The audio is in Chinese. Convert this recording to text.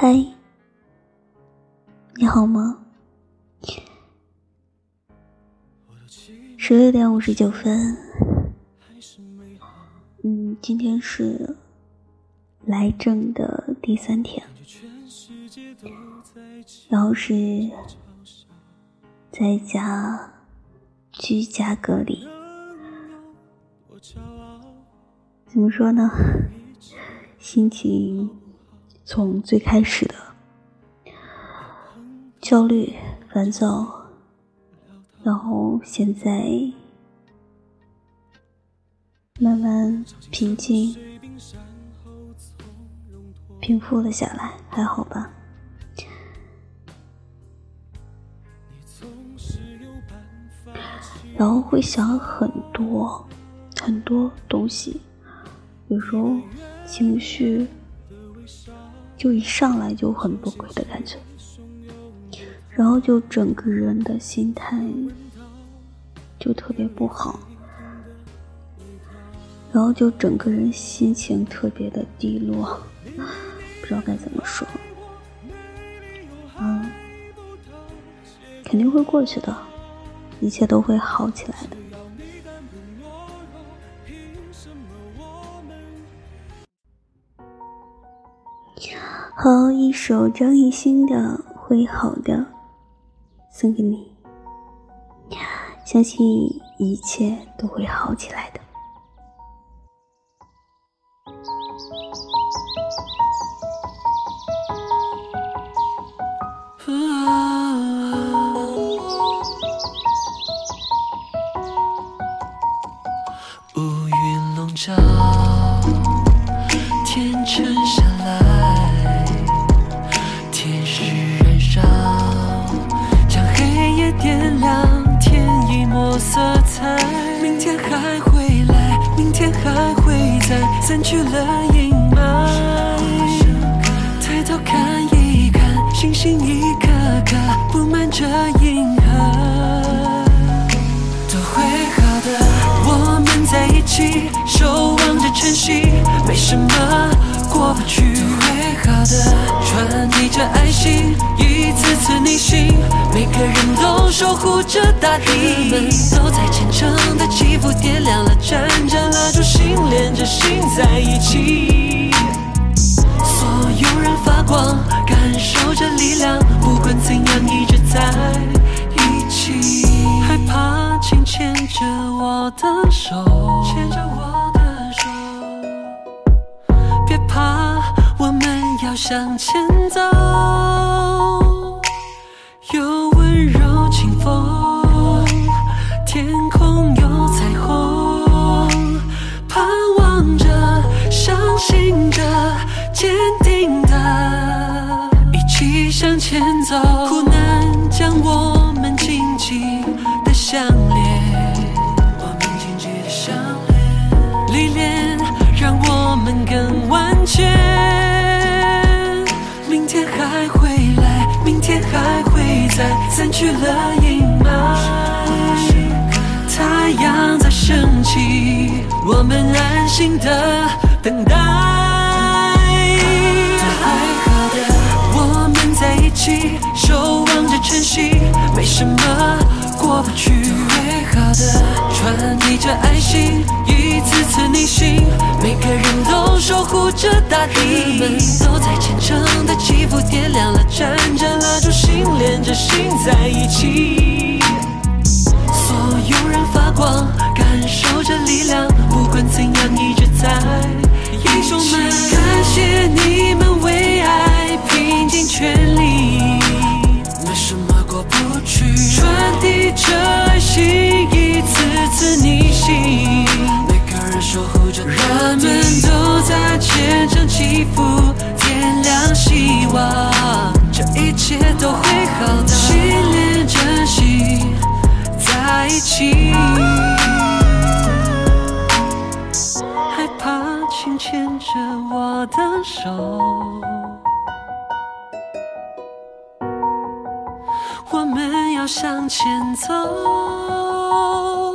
嗨，你好吗？十六点五十九分。嗯，今天是来证的第三天，然后是在家居家隔离。怎么说呢？心情。从最开始的焦虑、烦躁，然后现在慢慢平静、平复了下来，还好吧？然后会想很多很多东西，有时候情绪。就一上来就很崩溃的感觉，然后就整个人的心态就特别不好，然后就整个人心情特别的低落，不知道该怎么说，嗯，肯定会过去的，一切都会好起来的。好，一首张艺兴的《会好的》送给你，相信一切都会好起来的。乌云笼罩，天沉下来。了阴霾。抬头看一看，星星一颗颗布满着银河，都会好的。我们在一起，守望着晨曦，没什么过不去。都会好的，传递着爱心，次次逆行，每个人都守护着大地。人们都在虔诚的祈福，点亮了盏盏蜡烛，心连着心在一起，所有人发光，感受着力量，不管怎样一直在一起。害怕，请牵着我的手，牵着我的手。别怕，我们要向前走。前走，苦难将我们紧紧的相连，我们紧紧的相连。历练让我们更完全。明天还会来，明天还会在，散去了阴霾。太阳在升起，我们安心的等待。起守望着晨曦，没什么过不去。会好的，传递着爱心，一次次逆行，每个人都守护着大地。们都在虔诚的祈福，点亮了，盏盏蜡烛，心连着心在一起。传递着爱心，一次次逆行。每个人守护着，人们都在虔诚祈福，点亮希望，这一切都会好的。心连着心，在一起。害怕，请牵着我的手。我们要向前走。